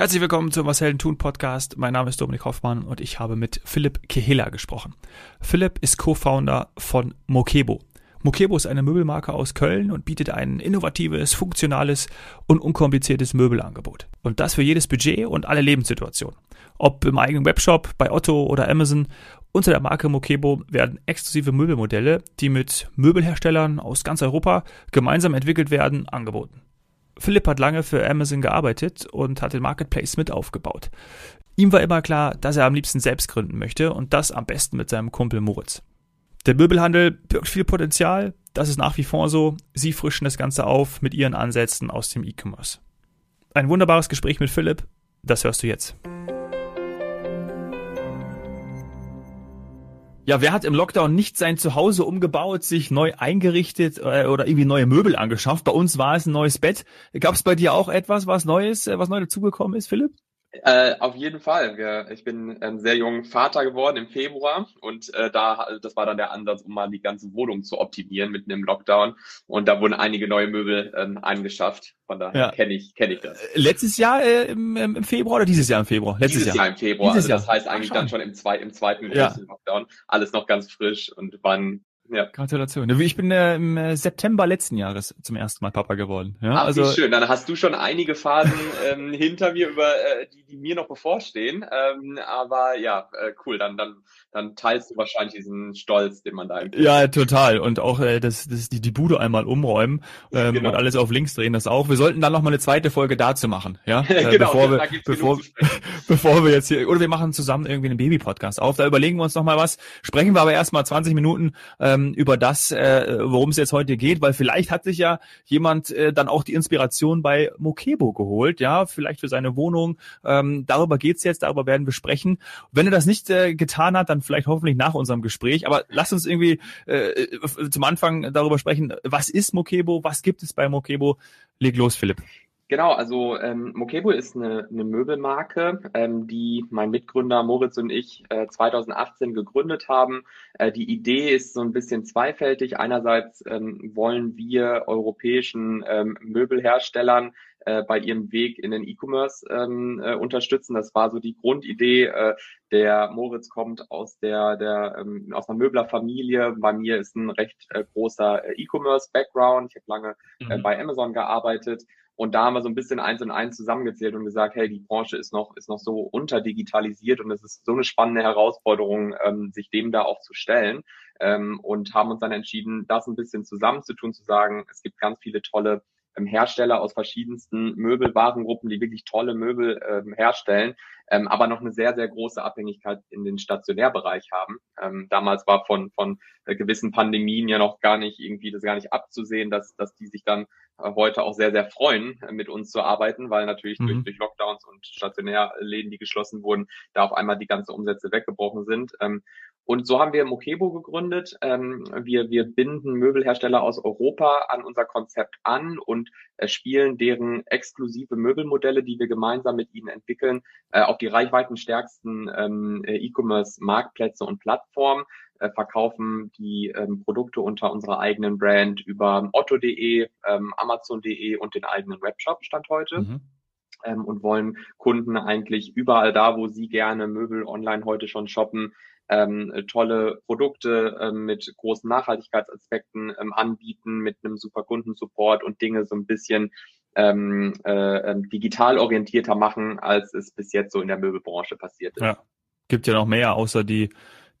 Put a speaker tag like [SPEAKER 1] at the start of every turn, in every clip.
[SPEAKER 1] Herzlich willkommen zum Was Helden tun Podcast. Mein Name ist Dominik Hoffmann und ich habe mit Philipp Kehela gesprochen. Philipp ist Co-Founder von Mokebo. Mokebo ist eine Möbelmarke aus Köln und bietet ein innovatives, funktionales und unkompliziertes Möbelangebot. Und das für jedes Budget und alle Lebenssituationen. Ob im eigenen Webshop, bei Otto oder Amazon. Unter der Marke Mokebo werden exklusive Möbelmodelle, die mit Möbelherstellern aus ganz Europa gemeinsam entwickelt werden, angeboten. Philipp hat lange für Amazon gearbeitet und hat den Marketplace mit aufgebaut. Ihm war immer klar, dass er am liebsten selbst gründen möchte und das am besten mit seinem Kumpel Moritz. Der Möbelhandel birgt viel Potenzial, das ist nach wie vor so. Sie frischen das Ganze auf mit ihren Ansätzen aus dem E-Commerce. Ein wunderbares Gespräch mit Philipp, das hörst du jetzt. Ja, wer hat im Lockdown nicht sein Zuhause umgebaut, sich neu eingerichtet äh, oder irgendwie neue Möbel angeschafft? Bei uns war es ein neues Bett. Gab es bei dir auch etwas, was Neues, äh, was neu dazugekommen ist, Philipp?
[SPEAKER 2] Äh, auf jeden Fall. Ich bin ähm, sehr jung Vater geworden im Februar und äh, da das war dann der Ansatz, um mal die ganze Wohnung zu optimieren mitten im Lockdown. Und da wurden einige neue Möbel ähm, angeschafft. Von daher ja. kenne ich kenne ich das.
[SPEAKER 1] Äh, letztes Jahr äh, im, im Februar oder dieses Jahr im Februar?
[SPEAKER 2] Letztes Jahr. Jahr im Februar. Dieses also das heißt eigentlich Ach, dann schon im, zwei, im zweiten ja. Lockdown. Alles noch ganz frisch und waren
[SPEAKER 1] ja. Gratulation. Ich bin äh, im äh, September letzten Jahres zum ersten Mal Papa geworden. Ja,
[SPEAKER 2] Ach, also schön. Dann hast du schon einige Phasen ähm, hinter mir, über äh, die, die mir noch bevorstehen. Ähm, aber ja, äh, cool. Dann, dann, dann teilst du wahrscheinlich diesen Stolz, den man da
[SPEAKER 1] empfindet. Ja, total. Und auch äh, das, das die, die Bude einmal umräumen ähm, genau. und alles auf links drehen, das auch. Wir sollten dann noch mal eine zweite Folge dazu machen, ja, äh, genau, bevor wir, bevor, bevor wir jetzt hier oder wir machen zusammen irgendwie einen Baby-Podcast auf. Da überlegen wir uns noch mal was. Sprechen wir aber erst mal 20 Minuten. Ähm, ähm, über das, äh, worum es jetzt heute geht, weil vielleicht hat sich ja jemand äh, dann auch die Inspiration bei Mokebo geholt, ja, vielleicht für seine Wohnung. Ähm, darüber geht's jetzt, darüber werden wir sprechen. Wenn er das nicht äh, getan hat, dann vielleicht hoffentlich nach unserem Gespräch. Aber lass uns irgendwie äh, zum Anfang darüber sprechen, was ist Mokebo, was gibt es bei Mokebo? Leg los, Philipp.
[SPEAKER 2] Genau, also ähm, Mokebo ist eine, eine Möbelmarke, ähm, die mein Mitgründer Moritz und ich äh, 2018 gegründet haben. Äh, die Idee ist so ein bisschen zweifältig. Einerseits ähm, wollen wir europäischen ähm, Möbelherstellern äh, bei ihrem Weg in den E-Commerce ähm, äh, unterstützen. Das war so die Grundidee. Äh, der Moritz kommt aus der, der ähm, aus einer Möblerfamilie. Bei mir ist ein recht äh, großer äh, E-Commerce-Background. Ich habe lange äh, mhm. bei Amazon gearbeitet. Und da haben wir so ein bisschen eins und eins zusammengezählt und gesagt, hey, die Branche ist noch, ist noch so unterdigitalisiert und es ist so eine spannende Herausforderung, ähm, sich dem da auch zu stellen. Ähm, und haben uns dann entschieden, das ein bisschen zusammenzutun, zu sagen, es gibt ganz viele tolle ähm, Hersteller aus verschiedensten Möbelwarengruppen, die wirklich tolle Möbel ähm, herstellen, ähm, aber noch eine sehr, sehr große Abhängigkeit in den Stationärbereich haben. Ähm, damals war von, von äh, gewissen Pandemien ja noch gar nicht irgendwie das gar nicht abzusehen, dass, dass die sich dann äh, heute auch sehr, sehr freuen, äh, mit uns zu arbeiten, weil natürlich mhm. durch, durch Lockdowns und Stationärläden, die geschlossen wurden, da auf einmal die ganzen Umsätze weggebrochen sind. Ähm, und so haben wir Mokebo gegründet. Ähm, wir, wir binden Möbelhersteller aus Europa an unser Konzept an und äh, spielen deren exklusive Möbelmodelle, die wir gemeinsam mit ihnen entwickeln, äh, auf die reichweitenstärksten ähm, äh, E-Commerce-Marktplätze und Plattformen, äh, verkaufen die ähm, Produkte unter unserer eigenen Brand über otto.de, ähm, amazon.de und den eigenen Webshop Stand heute. Mhm. Ähm, und wollen Kunden eigentlich überall da, wo sie gerne Möbel online heute schon shoppen, ähm, tolle Produkte ähm, mit großen Nachhaltigkeitsaspekten ähm, anbieten, mit einem super Kundensupport und Dinge so ein bisschen ähm, äh, ähm, digital orientierter machen, als es bis jetzt so in der Möbelbranche passiert ist.
[SPEAKER 1] Ja. Gibt ja noch mehr, außer die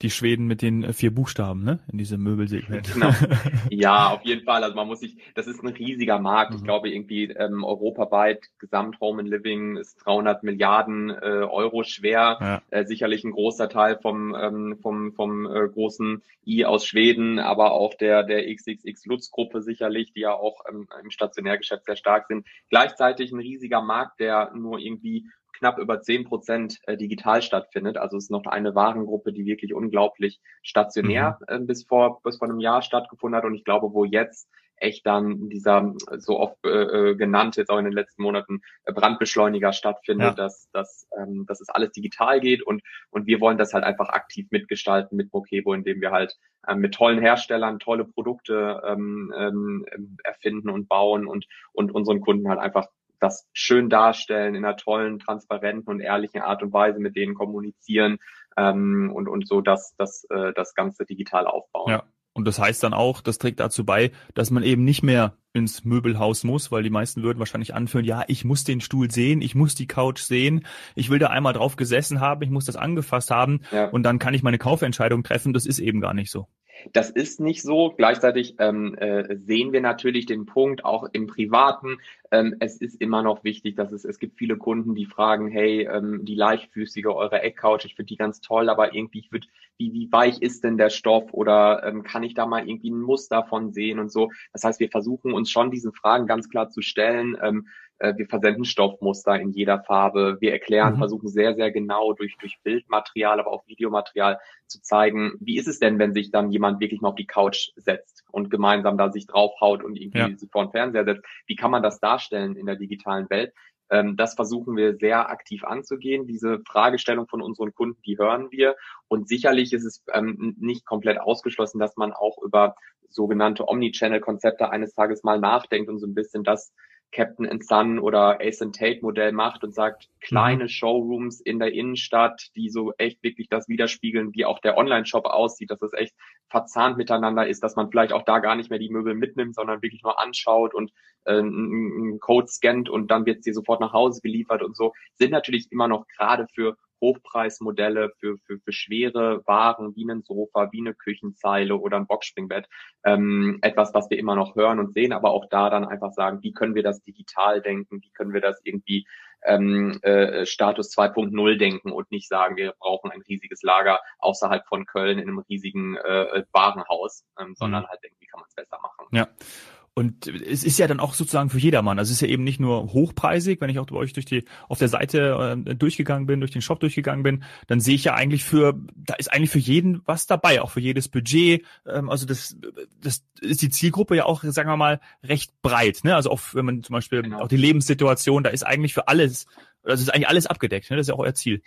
[SPEAKER 1] die Schweden mit den äh, vier Buchstaben, ne? In diesem Möbelsegment. Genau.
[SPEAKER 2] Ja, auf jeden Fall. Also man muss sich, das ist ein riesiger Markt. Mhm. Ich glaube irgendwie ähm, europaweit Gesamt Home and Living ist 300 Milliarden äh, Euro schwer. Ja. Äh, sicherlich ein großer Teil vom ähm, vom vom äh, großen I aus Schweden, aber auch der der XXX Lutz Gruppe sicherlich, die ja auch ähm, im Stationärgeschäft sehr stark sind. Gleichzeitig ein riesiger Markt, der nur irgendwie knapp über zehn Prozent äh, digital stattfindet. Also es ist noch eine Warengruppe, die wirklich unglaublich stationär mhm. äh, bis vor bis vor einem Jahr stattgefunden hat. Und ich glaube, wo jetzt echt dann dieser so oft äh, äh genannt jetzt auch in den letzten Monaten Brandbeschleuniger stattfindet, ja. dass, dass, ähm, dass es alles digital geht und, und wir wollen das halt einfach aktiv mitgestalten mit Mokebo, indem wir halt ähm, mit tollen Herstellern tolle Produkte ähm, ähm, erfinden und bauen und, und unseren Kunden halt einfach das schön darstellen, in einer tollen, transparenten und ehrlichen Art und Weise mit denen kommunizieren ähm, und, und so das, das, äh, das Ganze digital aufbauen.
[SPEAKER 1] Ja. Und das heißt dann auch, das trägt dazu bei, dass man eben nicht mehr ins Möbelhaus muss, weil die meisten würden wahrscheinlich anführen, ja, ich muss den Stuhl sehen, ich muss die Couch sehen, ich will da einmal drauf gesessen haben, ich muss das angefasst haben ja. und dann kann ich meine Kaufentscheidung treffen. Das ist eben gar nicht so.
[SPEAKER 2] Das ist nicht so. Gleichzeitig ähm, äh, sehen wir natürlich den Punkt auch im Privaten. Ähm, es ist immer noch wichtig, dass es, es gibt viele Kunden, die fragen, hey, ähm, die leichtfüßige, eure Eckcouch, ich finde die ganz toll, aber irgendwie, ich würd, wie, wie weich ist denn der Stoff oder ähm, kann ich da mal irgendwie ein Muster von sehen und so. Das heißt, wir versuchen uns schon diesen Fragen ganz klar zu stellen. Ähm, äh, wir versenden Stoffmuster in jeder Farbe. Wir erklären, mhm. versuchen sehr, sehr genau durch, durch Bildmaterial, aber auch Videomaterial zu zeigen, wie ist es denn, wenn sich dann jemand wirklich mal auf die Couch setzt und gemeinsam da sich draufhaut und irgendwie ja. sich vor den Fernseher setzt. Wie kann man das darstellen in der digitalen Welt? Ähm, das versuchen wir sehr aktiv anzugehen. Diese Fragestellung von unseren Kunden, die hören wir. Und sicherlich ist es ähm, nicht komplett ausgeschlossen, dass man auch über sogenannte Omnichannel-Konzepte eines Tages mal nachdenkt und so ein bisschen das Captain and Son oder Ace and Tate Modell macht und sagt, kleine mhm. Showrooms in der Innenstadt, die so echt wirklich das widerspiegeln, wie auch der Online-Shop aussieht, dass es echt verzahnt miteinander ist, dass man vielleicht auch da gar nicht mehr die Möbel mitnimmt, sondern wirklich nur anschaut und äh, einen Code scannt und dann wird sie sofort nach Hause geliefert und so, sind natürlich immer noch gerade für Hochpreismodelle für, für, für schwere Waren wie ein Sofa, wie eine Küchenzeile oder ein Boxspringbett. Ähm, etwas, was wir immer noch hören und sehen, aber auch da dann einfach sagen, wie können wir das digital denken, wie können wir das irgendwie ähm, äh, Status 2.0 denken und nicht sagen, wir brauchen ein riesiges Lager außerhalb von Köln in einem riesigen äh, Warenhaus, ähm, sondern mhm. halt denken, wie kann man es besser machen.
[SPEAKER 1] Ja. Und es ist ja dann auch sozusagen für jedermann. Also es ist ja eben nicht nur hochpreisig, wenn ich auch bei euch durch die, auf der Seite äh, durchgegangen bin, durch den Shop durchgegangen bin, dann sehe ich ja eigentlich für, da ist eigentlich für jeden was dabei, auch für jedes Budget. Ähm, also das, das ist die Zielgruppe ja auch, sagen wir mal, recht breit. Ne? Also auch wenn man zum Beispiel genau. auch die Lebenssituation, da ist eigentlich für alles, also ist eigentlich alles abgedeckt. Ne? Das ist ja auch euer Ziel.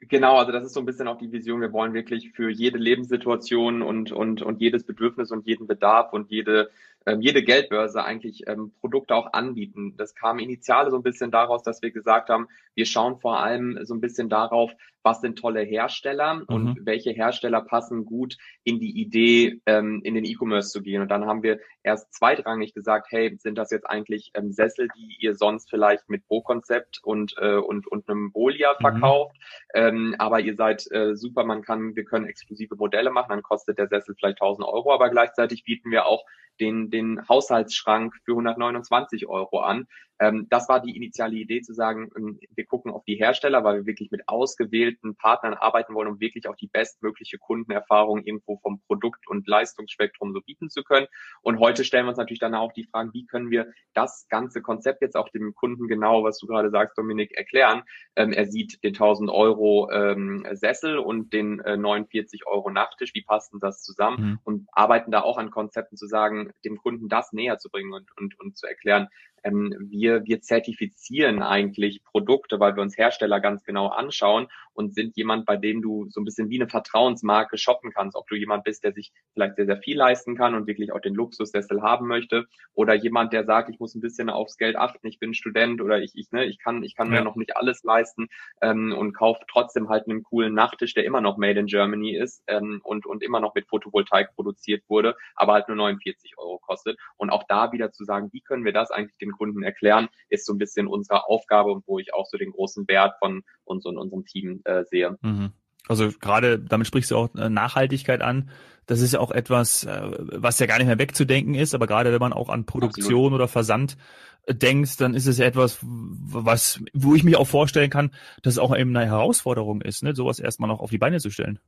[SPEAKER 2] Genau, also das ist so ein bisschen auch die Vision. Wir wollen wirklich für jede Lebenssituation und, und, und jedes Bedürfnis und jeden Bedarf und jede ähm, jede Geldbörse eigentlich ähm, Produkte auch anbieten. Das kam initial so ein bisschen daraus, dass wir gesagt haben, wir schauen vor allem so ein bisschen darauf, was sind tolle Hersteller mhm. und welche Hersteller passen gut in die Idee, ähm, in den E-Commerce zu gehen. Und dann haben wir erst zweitrangig gesagt, hey, sind das jetzt eigentlich ähm, Sessel, die ihr sonst vielleicht mit Pro-Konzept und, äh, und, und einem Bolia mhm. verkauft, mhm. ähm, aber ihr seid äh, super, man kann, wir können exklusive Modelle machen, dann kostet der Sessel vielleicht 1000 Euro, aber gleichzeitig bieten wir auch den, den Haushaltsschrank für 129 Euro an. Ähm, das war die initiale Idee zu sagen, ähm, wir gucken auf die Hersteller, weil wir wirklich mit ausgewählten Partnern arbeiten wollen, um wirklich auch die bestmögliche Kundenerfahrung irgendwo vom Produkt- und Leistungsspektrum so bieten zu können. Und heute stellen wir uns natürlich dann auch die Fragen, wie können wir das ganze Konzept jetzt auch dem Kunden genau, was du gerade sagst, Dominik, erklären. Ähm, er sieht den 1000 Euro ähm, Sessel und den äh, 49 Euro Nachttisch. Wie passt denn das zusammen? Mhm. Und arbeiten da auch an Konzepten zu sagen, dem Kunden das näher zu bringen und, und, und zu erklären, ähm, wir, wir zertifizieren eigentlich Produkte, weil wir uns Hersteller ganz genau anschauen und sind jemand, bei dem du so ein bisschen wie eine Vertrauensmarke shoppen kannst, ob du jemand bist, der sich vielleicht sehr, sehr viel leisten kann und wirklich auch den Luxussessel haben möchte oder jemand, der sagt, ich muss ein bisschen aufs Geld achten, ich bin Student oder ich, ich, ne, ich kann, ich kann ja. mir noch nicht alles leisten ähm, und kaufe trotzdem halt einen coolen Nachttisch, der immer noch made in Germany ist ähm, und, und immer noch mit Photovoltaik produziert wurde, aber halt nur 49 Euro kostet. Und auch da wieder zu sagen, wie können wir das eigentlich den Kunden erklären, ist so ein bisschen unsere Aufgabe und wo ich auch so den großen Wert von uns und unserem Team äh, sehe. Mhm.
[SPEAKER 1] Also gerade damit sprichst du auch äh, Nachhaltigkeit an. Das ist ja auch etwas, äh, was ja gar nicht mehr wegzudenken ist, aber gerade wenn man auch an Produktion Absolut. oder Versand äh, denkt, dann ist es etwas, was, wo ich mich auch vorstellen kann, dass es auch eben eine Herausforderung ist, ne, sowas erstmal noch auf die Beine zu stellen.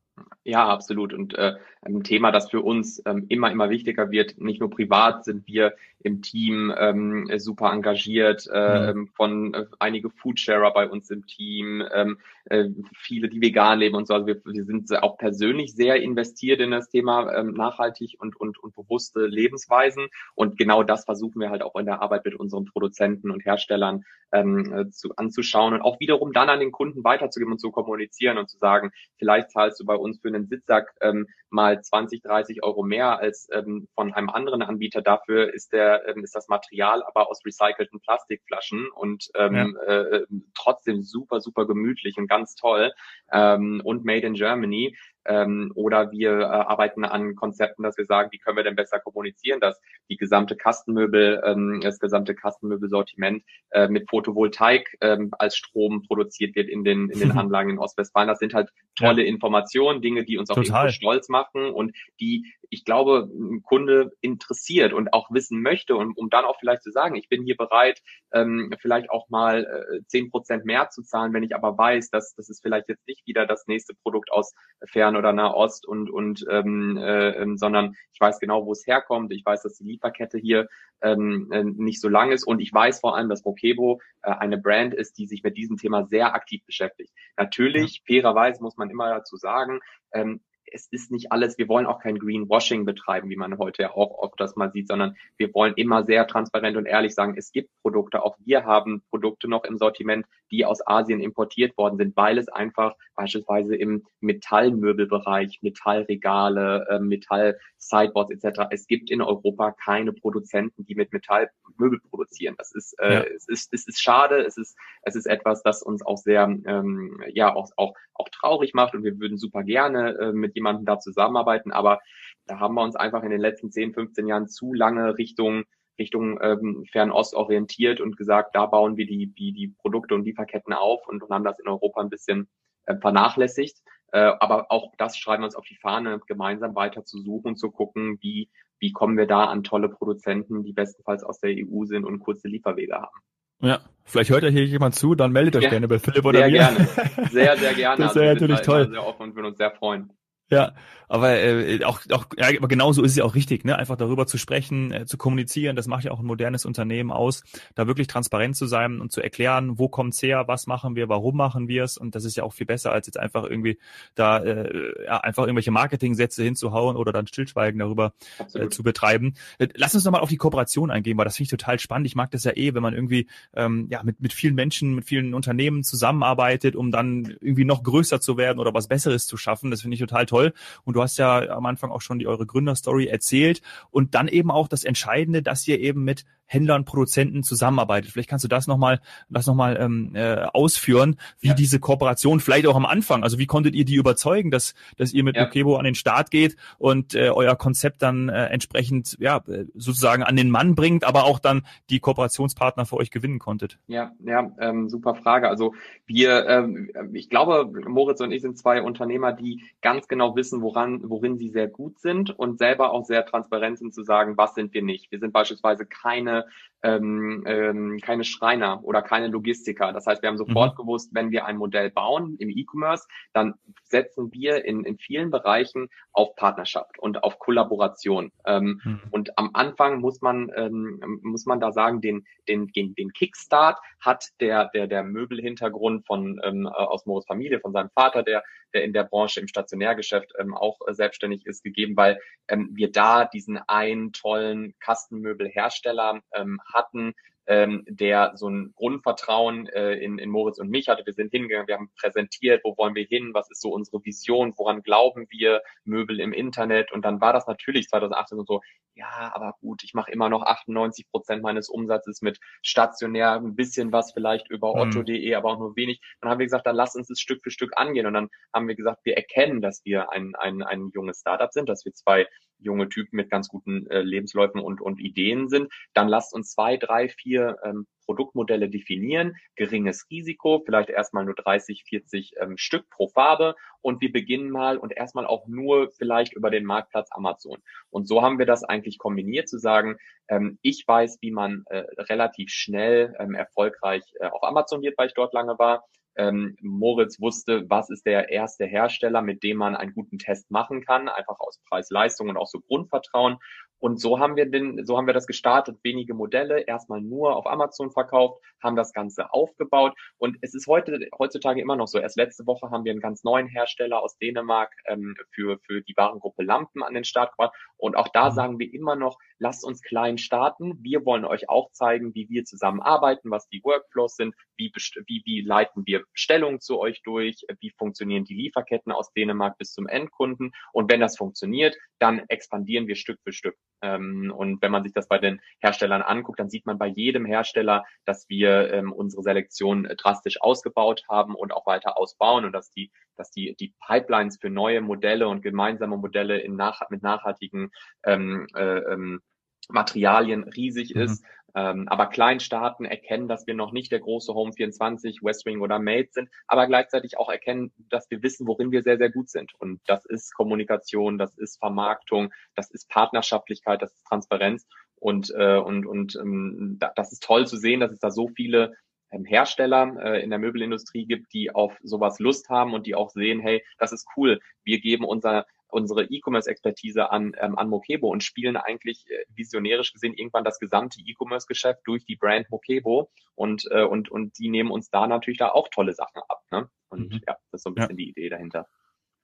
[SPEAKER 2] Ja, absolut. Und äh, ein Thema, das für uns ähm, immer, immer wichtiger wird. Nicht nur privat sind wir im Team ähm, super engagiert, äh, mhm. von äh, einige Foodsharer bei uns im Team, ähm, äh, viele, die vegan leben und so. Also wir, wir sind auch persönlich sehr investiert in das Thema ähm, nachhaltig und, und, und bewusste Lebensweisen. Und genau das versuchen wir halt auch in der Arbeit mit unseren Produzenten und Herstellern ähm, äh, zu, anzuschauen und auch wiederum dann an den Kunden weiterzugeben und zu kommunizieren und zu sagen, vielleicht zahlst du bei uns für einen Sitzsack ähm, mal 20, 30 Euro mehr als ähm, von einem anderen Anbieter. Dafür ist der ähm, ist das Material aber aus recycelten Plastikflaschen und ähm, ja. äh, trotzdem super super gemütlich und ganz toll ähm, und made in Germany. Ähm, oder wir äh, arbeiten an Konzepten, dass wir sagen, wie können wir denn besser kommunizieren, dass die gesamte Kastenmöbel, ähm, das gesamte Kastenmöbelsortiment äh, mit Photovoltaik ähm, als Strom produziert wird in den, in den Anlagen in Ostwestfalen. Das sind halt tolle ja. Informationen, Dinge, die uns auch stolz machen und die, ich glaube, ein Kunde interessiert und auch wissen möchte und um dann auch vielleicht zu sagen, ich bin hier bereit, ähm, vielleicht auch mal äh, zehn äh, Prozent mehr zu zahlen, wenn ich aber weiß, dass das ist vielleicht jetzt nicht wieder das nächste Produkt aus Fern- oder Nahost und, und ähm, äh, ähm, sondern ich weiß genau, wo es herkommt. Ich weiß, dass die Lieferkette hier ähm, äh, nicht so lang ist und ich weiß vor allem, dass Mokebo äh, eine Brand ist, die sich mit diesem Thema sehr aktiv beschäftigt. Natürlich, fairerweise muss man immer dazu sagen, ähm, es ist nicht alles, wir wollen auch kein Greenwashing betreiben, wie man heute ja auch oft das mal sieht, sondern wir wollen immer sehr transparent und ehrlich sagen, es gibt Produkte, auch wir haben Produkte noch im Sortiment, die aus Asien importiert worden sind, weil es einfach beispielsweise im Metallmöbelbereich, Metallregale, äh, Metall-Sideboards etc. Es gibt in Europa keine Produzenten, die mit Metall Möbel produzieren. Das ist, äh, ja. es ist, es ist schade. Es ist, es ist etwas, das uns auch sehr, ähm, ja, auch, auch, auch traurig macht und wir würden super gerne äh, mit jemandem da zusammenarbeiten. Aber da haben wir uns einfach in den letzten 10, 15 Jahren zu lange Richtung Richtung ähm, Fernost orientiert und gesagt, da bauen wir die, die, die Produkte und Lieferketten auf und, und haben das in Europa ein bisschen äh, vernachlässigt. Äh, aber auch das schreiben wir uns auf die Fahne, gemeinsam weiter zu suchen, zu gucken, wie, wie kommen wir da an tolle Produzenten, die bestenfalls aus der EU sind und kurze Lieferwege haben.
[SPEAKER 1] Ja, vielleicht hört ja hier jemand zu, dann meldet euch ja, gerne bei Philipp oder
[SPEAKER 2] sehr mir. Sehr gerne, sehr, sehr gerne.
[SPEAKER 1] Das wäre also natürlich toll.
[SPEAKER 2] Sehr offen und würden uns sehr freuen.
[SPEAKER 1] Ja, aber äh, auch, auch ja, aber genauso ist es ja auch richtig, ne? Einfach darüber zu sprechen, äh, zu kommunizieren. Das macht ja auch ein modernes Unternehmen aus, da wirklich transparent zu sein und zu erklären, wo kommt's her, was machen wir, warum machen wir es. Und das ist ja auch viel besser, als jetzt einfach irgendwie da äh, ja, einfach irgendwelche Marketingsätze hinzuhauen oder dann Stillschweigen darüber äh, zu betreiben. Äh, lass uns nochmal auf die Kooperation eingehen, weil das finde ich total spannend. Ich mag das ja eh, wenn man irgendwie ähm, ja mit mit vielen Menschen, mit vielen Unternehmen zusammenarbeitet, um dann irgendwie noch größer zu werden oder was Besseres zu schaffen. Das finde ich total toll toll. Und du hast ja am Anfang auch schon die eure Gründerstory erzählt. Und dann eben auch das Entscheidende, dass ihr eben mit Händlern, Produzenten zusammenarbeitet. Vielleicht kannst du das nochmal, das nochmal ähm, äh, ausführen, wie ja. diese Kooperation vielleicht auch am Anfang, also wie konntet ihr die überzeugen, dass, dass ihr mit ja. Mokebo an den Start geht und äh, euer Konzept dann äh, entsprechend ja sozusagen an den Mann bringt, aber auch dann die Kooperationspartner für euch gewinnen konntet?
[SPEAKER 2] Ja, ja, ähm, super Frage. Also wir, ähm, ich glaube, Moritz und ich sind zwei Unternehmer, die ganz genau wissen, woran, worin sie sehr gut sind und selber auch sehr transparent sind zu sagen, was sind wir nicht. Wir sind beispielsweise keine ähm, ähm, keine Schreiner oder keine Logistiker. Das heißt, wir haben sofort mhm. gewusst, wenn wir ein Modell bauen im E-Commerce, dann setzen wir in, in vielen Bereichen auf Partnerschaft und auf Kollaboration. Ähm, mhm. Und am Anfang muss man ähm, muss man da sagen, den den den, den Kickstart hat der der der Möbelhintergrund von ähm, aus Moritz Familie von seinem Vater, der der in der Branche im Stationärgeschäft ähm, auch äh, selbstständig ist, gegeben, weil ähm, wir da diesen einen tollen Kastenmöbelhersteller ähm, hatten, ähm, der so ein Grundvertrauen äh, in, in Moritz und mich hatte. Wir sind hingegangen, wir haben präsentiert, wo wollen wir hin, was ist so unsere Vision, woran glauben wir, Möbel im Internet. Und dann war das natürlich 2018 so, ja, aber gut, ich mache immer noch 98 Prozent meines Umsatzes mit stationär, ein bisschen was vielleicht über mhm. otto.de, aber auch nur wenig. Dann haben wir gesagt, dann lass uns das Stück für Stück angehen. Und dann haben wir gesagt, wir erkennen, dass wir ein, ein, ein junges Startup sind, dass wir zwei junge Typen mit ganz guten äh, Lebensläufen und, und Ideen sind, dann lasst uns zwei, drei, vier ähm, Produktmodelle definieren, geringes Risiko, vielleicht erstmal nur 30, 40 ähm, Stück pro Farbe. Und wir beginnen mal und erstmal auch nur vielleicht über den Marktplatz Amazon. Und so haben wir das eigentlich kombiniert zu sagen, ähm, ich weiß, wie man äh, relativ schnell ähm, erfolgreich äh, auf Amazon wird, weil ich dort lange war ähm, Moritz wusste, was ist der erste Hersteller, mit dem man einen guten Test machen kann, einfach aus Preis, Leistung und auch so Grundvertrauen. Und so haben wir den, so haben wir das gestartet, wenige Modelle, erstmal nur auf Amazon verkauft, haben das Ganze aufgebaut. Und es ist heute, heutzutage immer noch so. Erst letzte Woche haben wir einen ganz neuen Hersteller aus Dänemark ähm, für, für die Warengruppe Lampen an den Start gebracht. Und auch da mhm. sagen wir immer noch, lasst uns klein starten. Wir wollen euch auch zeigen, wie wir zusammenarbeiten, was die Workflows sind, wie, wie, wie leiten wir Bestellungen zu euch durch, wie funktionieren die Lieferketten aus Dänemark bis zum Endkunden. Und wenn das funktioniert, dann expandieren wir Stück für Stück. Ähm, und wenn man sich das bei den Herstellern anguckt, dann sieht man bei jedem Hersteller, dass wir ähm, unsere Selektion drastisch ausgebaut haben und auch weiter ausbauen und dass die, dass die, die Pipelines für neue Modelle und gemeinsame Modelle in nach, mit nachhaltigen ähm, äh, ähm, Materialien riesig mhm. Ähm, aber Kleinstaaten erkennen, dass wir noch nicht der große Home 24, Westwing oder Made sind, aber gleichzeitig auch erkennen, dass wir wissen, worin wir sehr, sehr gut sind. Und das ist Kommunikation, das ist Vermarktung, das ist Partnerschaftlichkeit, das ist Transparenz. Und, äh, und, und ähm, das ist toll zu sehen, dass es da so viele ähm, Hersteller äh, in der Möbelindustrie gibt, die auf sowas Lust haben und die auch sehen, hey, das ist cool. Wir geben unser unsere E-Commerce-Expertise an, ähm, an Mokebo und spielen eigentlich äh, visionärisch gesehen irgendwann das gesamte E-Commerce-Geschäft durch die Brand Mokebo und, äh, und, und die nehmen uns da natürlich da auch tolle Sachen ab. Ne? Und mhm. ja, das ist so ein bisschen ja. die Idee dahinter.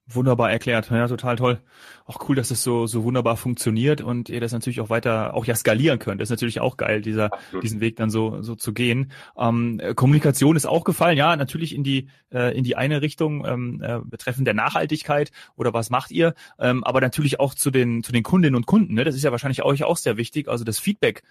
[SPEAKER 1] Wunderbar erklärt, ja, total toll. Auch cool, dass es so so wunderbar funktioniert und ihr das natürlich auch weiter auch ja skalieren könnt. Das ist natürlich auch geil, dieser Absolut. diesen Weg dann so so zu gehen. Ähm, Kommunikation ist auch gefallen, ja, natürlich in die äh, in die eine Richtung ähm, äh, betreffend der Nachhaltigkeit oder was macht ihr, ähm, aber natürlich auch zu den zu den Kundinnen und Kunden. Ne? Das ist ja wahrscheinlich euch auch sehr wichtig, also das Feedback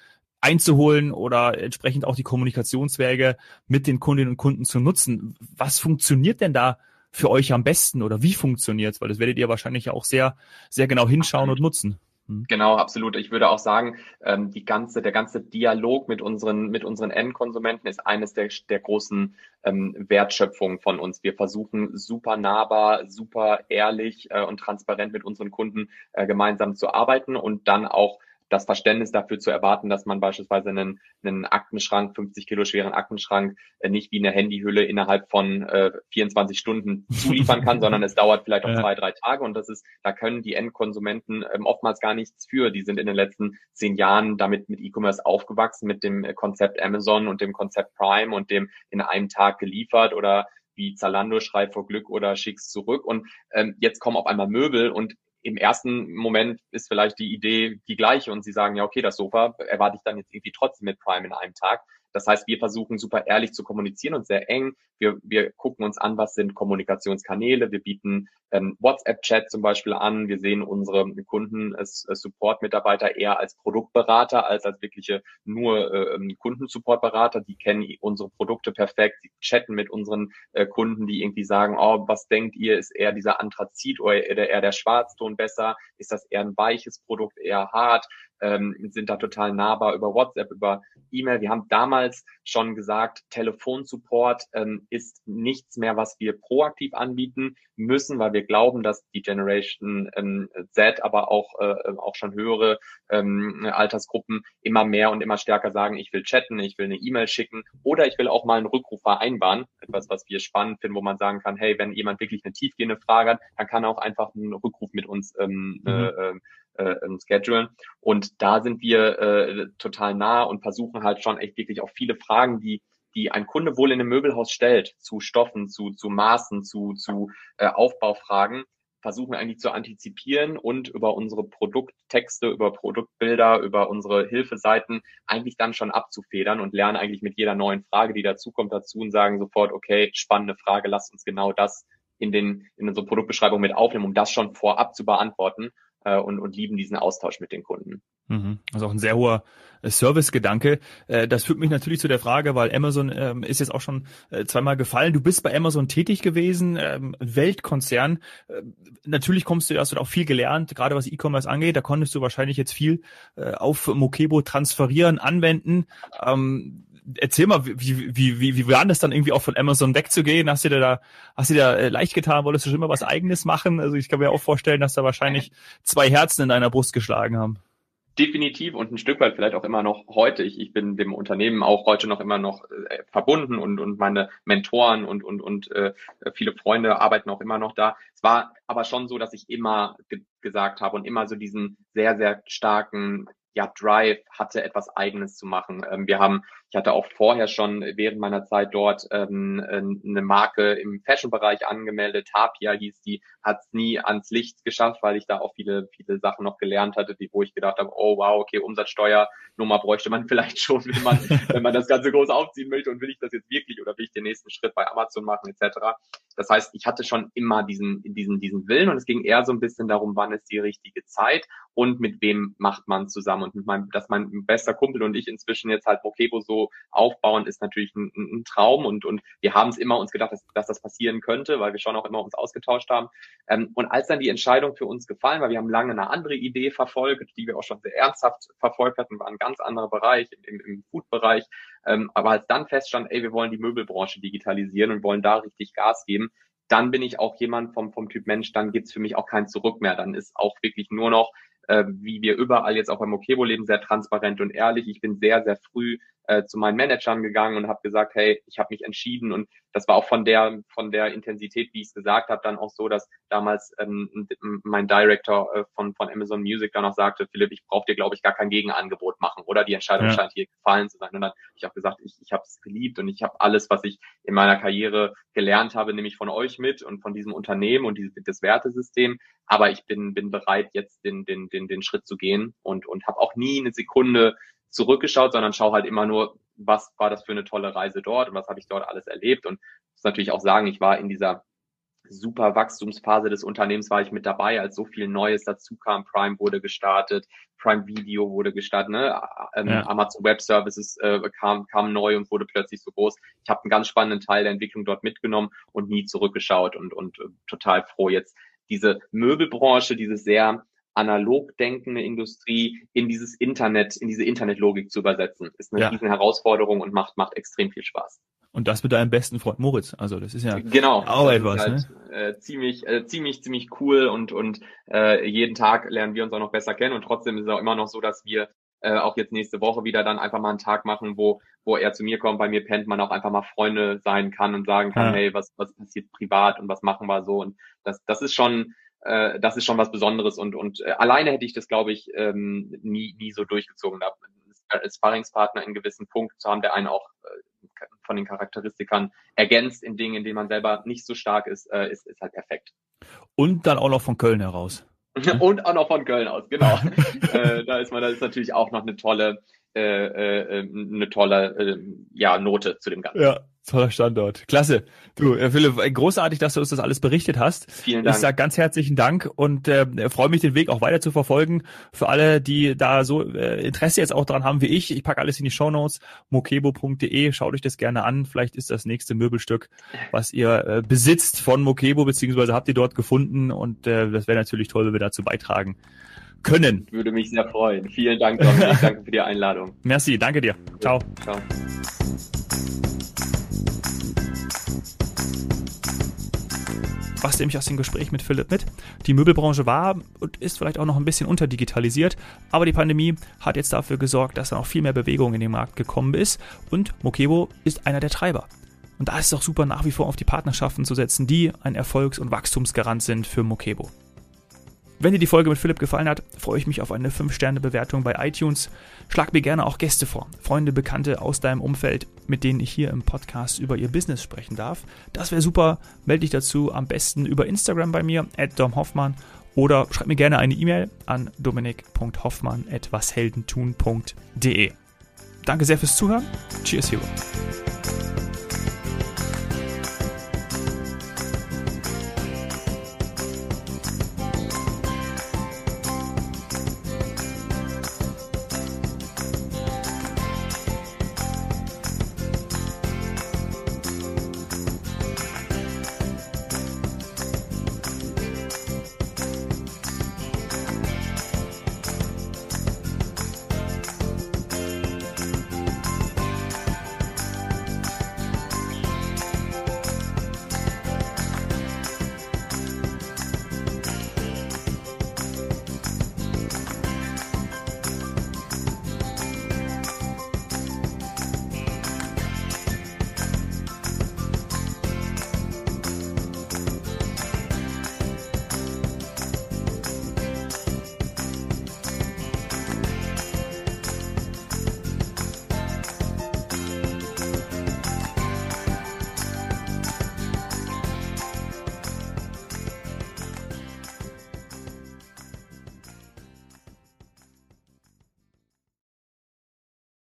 [SPEAKER 1] einzuholen oder entsprechend auch die Kommunikationswege mit den Kundinnen und Kunden zu nutzen. Was funktioniert denn da? Für euch am besten oder wie funktioniert's? Weil das werdet ihr wahrscheinlich auch sehr, sehr genau hinschauen und nutzen.
[SPEAKER 2] Hm. Genau, absolut. Ich würde auch sagen, ähm, die ganze, der ganze Dialog mit unseren, mit unseren Endkonsumenten ist eines der, der großen ähm, Wertschöpfungen von uns. Wir versuchen super nahbar, super ehrlich äh, und transparent mit unseren Kunden äh, gemeinsam zu arbeiten und dann auch das Verständnis dafür zu erwarten, dass man beispielsweise einen, einen Aktenschrank, 50 Kilo schweren Aktenschrank, äh, nicht wie eine Handyhülle innerhalb von äh, 24 Stunden zuliefern kann, sondern es dauert vielleicht auch ja. zwei, drei Tage. Und das ist, da können die Endkonsumenten ähm, oftmals gar nichts für. Die sind in den letzten zehn Jahren damit mit E-Commerce aufgewachsen, mit dem Konzept Amazon und dem Konzept Prime und dem in einem Tag geliefert oder wie Zalando schrei vor Glück oder schick's zurück. Und ähm, jetzt kommen auf einmal Möbel und im ersten Moment ist vielleicht die Idee die gleiche und sie sagen, ja, okay, das Sofa erwarte ich dann jetzt irgendwie trotzdem mit Prime in einem Tag. Das heißt, wir versuchen super ehrlich zu kommunizieren und sehr eng. Wir, wir gucken uns an, was sind Kommunikationskanäle. Wir bieten ähm, WhatsApp-Chat zum Beispiel an. Wir sehen unsere Kunden als, als Support-Mitarbeiter eher als Produktberater als als wirkliche nur äh, ähm, Kundensupport-Berater. Die kennen unsere Produkte perfekt. Sie chatten mit unseren äh, Kunden, die irgendwie sagen, oh, was denkt ihr, ist eher dieser Anthrazit oder eher der Schwarzton besser? Ist das eher ein weiches Produkt, eher hart? Ähm, sind da total nahbar über WhatsApp, über E-Mail. Wir haben damals schon gesagt, Telefonsupport ähm, ist nichts mehr, was wir proaktiv anbieten müssen, weil wir glauben, dass die Generation ähm, Z, aber auch, äh, auch schon höhere ähm, Altersgruppen immer mehr und immer stärker sagen, ich will chatten, ich will eine E-Mail schicken oder ich will auch mal einen Rückruf vereinbaren. Etwas, was wir spannend finden, wo man sagen kann, hey, wenn jemand wirklich eine tiefgehende Frage hat, dann kann er auch einfach einen Rückruf mit uns ähm, mhm. äh, äh, schedulen. Und da sind wir äh, total nah und versuchen halt schon echt wirklich auf viele Fragen, die die ein Kunde wohl in einem Möbelhaus stellt, zu Stoffen, zu, zu Maßen, zu, zu äh, Aufbaufragen, versuchen eigentlich zu antizipieren und über unsere Produkttexte, über Produktbilder, über unsere Hilfeseiten eigentlich dann schon abzufedern und lernen eigentlich mit jeder neuen Frage, die dazukommt, dazu und sagen sofort, okay, spannende Frage, lasst uns genau das in den in unsere Produktbeschreibung mit aufnehmen, um das schon vorab zu beantworten und, und lieben diesen Austausch mit den Kunden.
[SPEAKER 1] Mhm. Ist auch ein sehr hoher äh, Servicegedanke. Äh, das führt mich natürlich zu der Frage, weil Amazon ähm, ist jetzt auch schon äh, zweimal gefallen. Du bist bei Amazon tätig gewesen, ähm, Weltkonzern. Natürlich kommst du, hast du auch viel gelernt, gerade was E-Commerce angeht. Da konntest du wahrscheinlich jetzt viel auf Mokebo transferieren, anwenden. Erzähl mal, wie, wie, wie, wie war das dann irgendwie auch von Amazon wegzugehen? Hast du dir da, hast du dir da leicht getan? Wolltest du schon immer was eigenes machen? Also ich kann mir auch vorstellen, dass da wahrscheinlich zwei Herzen in deiner Brust geschlagen haben.
[SPEAKER 2] definitiv und ein Stück weit vielleicht auch immer noch heute. Ich, ich bin dem Unternehmen auch heute noch immer noch äh, verbunden und, und meine Mentoren und, und, und äh, viele Freunde arbeiten auch immer noch da. Es war aber schon so, dass ich immer ge gesagt habe und immer so diesen sehr, sehr starken ja, Drive hatte, etwas Eigenes zu machen. Ähm, wir haben, ich hatte auch vorher schon während meiner Zeit dort ähm, eine Marke im Fashion-Bereich angemeldet. Tapia hieß die, hat es nie ans Licht geschafft, weil ich da auch viele, viele Sachen noch gelernt hatte, die, wo ich gedacht habe, oh wow, okay, Umsatzsteuernummer bräuchte man vielleicht schon, wenn man, wenn man das Ganze groß aufziehen möchte und will ich das jetzt wirklich oder will ich den nächsten Schritt bei Amazon machen, etc. Das heißt, ich hatte schon immer diesen, diesen, diesen Willen und es ging eher so ein bisschen darum, wann ist die richtige Zeit und mit wem macht man zusammen. Und mit meinem, dass mein bester Kumpel und ich inzwischen jetzt halt Mokebo so aufbauen, ist natürlich ein, ein Traum und, und wir haben es immer uns gedacht, dass, dass das passieren könnte, weil wir schon auch immer uns ausgetauscht haben. Ähm, und als dann die Entscheidung für uns gefallen war, wir haben lange eine andere Idee verfolgt, die wir auch schon sehr ernsthaft verfolgt hatten, war ein ganz anderer Bereich, im, im Food-Bereich. Ähm, aber als dann feststand, ey, wir wollen die Möbelbranche digitalisieren und wollen da richtig Gas geben, dann bin ich auch jemand vom, vom Typ Mensch, dann gibt's für mich auch kein Zurück mehr. Dann ist auch wirklich nur noch äh, wie wir überall jetzt auch beim Okebo leben, sehr transparent und ehrlich. Ich bin sehr, sehr früh äh, zu meinen Managern gegangen und habe gesagt, hey, ich habe mich entschieden. Und das war auch von der von der Intensität, wie ich es gesagt habe, dann auch so, dass damals ähm, mein Director äh, von von Amazon Music dann auch sagte, Philipp, ich brauche dir glaube ich gar kein Gegenangebot machen oder? Die Entscheidung ja. scheint hier gefallen zu sein. Und dann habe ich auch gesagt, ich ich habe es geliebt und ich habe alles, was ich in meiner Karriere gelernt habe, nämlich von euch mit und von diesem Unternehmen und dieses das Wertesystem, aber ich bin bin bereit jetzt den den den den Schritt zu gehen und und habe auch nie eine Sekunde zurückgeschaut, sondern schaue halt immer nur, was war das für eine tolle Reise dort und was habe ich dort alles erlebt. Und muss natürlich auch sagen, ich war in dieser super Wachstumsphase des Unternehmens war ich mit dabei, als so viel Neues dazu kam. Prime wurde gestartet, Prime Video wurde gestartet, ne? Ähm, ja. Amazon Web Services äh, kam, kam neu und wurde plötzlich so groß. Ich habe einen ganz spannenden Teil der Entwicklung dort mitgenommen und nie zurückgeschaut und, und äh, total froh jetzt diese Möbelbranche, diese sehr analog denkende Industrie in dieses Internet, in diese Internetlogik zu übersetzen. Ist eine ja. riesen Herausforderung und macht, macht extrem viel Spaß.
[SPEAKER 1] Und das mit deinem besten Freund Moritz. Also das ist ja
[SPEAKER 2] genau, auch etwas. Halt, ne? äh, ziemlich, äh, ziemlich, ziemlich cool und und äh, jeden Tag lernen wir uns auch noch besser kennen und trotzdem ist es auch immer noch so, dass wir äh, auch jetzt nächste Woche wieder dann einfach mal einen Tag machen, wo wo er zu mir kommt, bei mir pennt, man auch einfach mal Freunde sein kann und sagen kann, ja. hey, was was passiert privat und was machen wir so und das das ist schon äh, das ist schon was Besonderes und, und äh, alleine hätte ich das, glaube ich, ähm, nie, nie so durchgezogen. Da, als Sparringspartner in gewissen Punkt zu haben, der einen auch äh, von den Charakteristikern ergänzt in Dingen, in denen man selber nicht so stark ist, äh, ist, ist halt perfekt.
[SPEAKER 1] Und dann auch noch von Köln heraus.
[SPEAKER 2] Und auch noch von Köln aus, genau. äh, da ist man, da ist natürlich auch noch eine tolle, äh, äh, eine tolle äh, ja, Note zu dem Ganzen.
[SPEAKER 1] Ja, Toller Standort. Klasse. Du, äh, Philipp, großartig, dass du uns das alles berichtet hast.
[SPEAKER 2] Vielen Dank.
[SPEAKER 1] Ich sage ganz herzlichen Dank und äh, freue mich, den Weg auch weiter zu verfolgen. Für alle, die da so äh, Interesse jetzt auch dran haben wie ich, ich packe alles in die Show Notes, mokebo.de, schaut euch das gerne an. Vielleicht ist das nächste Möbelstück, was ihr äh, besitzt von Mokebo, beziehungsweise habt ihr dort gefunden und äh, das wäre natürlich toll, wenn wir dazu beitragen können.
[SPEAKER 2] Würde mich sehr freuen. Vielen Dank, Dominik. danke für die Einladung.
[SPEAKER 1] Merci, danke dir. Ciao. Ciao. was nehme ich aus dem Gespräch mit Philipp mit? Die Möbelbranche war und ist vielleicht auch noch ein bisschen unterdigitalisiert, aber die Pandemie hat jetzt dafür gesorgt, dass da noch viel mehr Bewegung in den Markt gekommen ist und Mokebo ist einer der Treiber. Und da ist es auch super, nach wie vor auf die Partnerschaften zu setzen, die ein Erfolgs- und Wachstumsgarant sind für Mokebo. Wenn dir die Folge mit Philipp gefallen hat, freue ich mich auf eine 5-Sterne-Bewertung bei iTunes. Schlag mir gerne auch Gäste vor, Freunde, Bekannte aus deinem Umfeld, mit denen ich hier im Podcast über ihr Business sprechen darf. Das wäre super. Melde dich dazu am besten über Instagram bei mir, domhoffmann, oder schreib mir gerne eine E-Mail an dominik.hoffmann.washeldentun.de. Danke sehr fürs Zuhören. Cheers, Hero.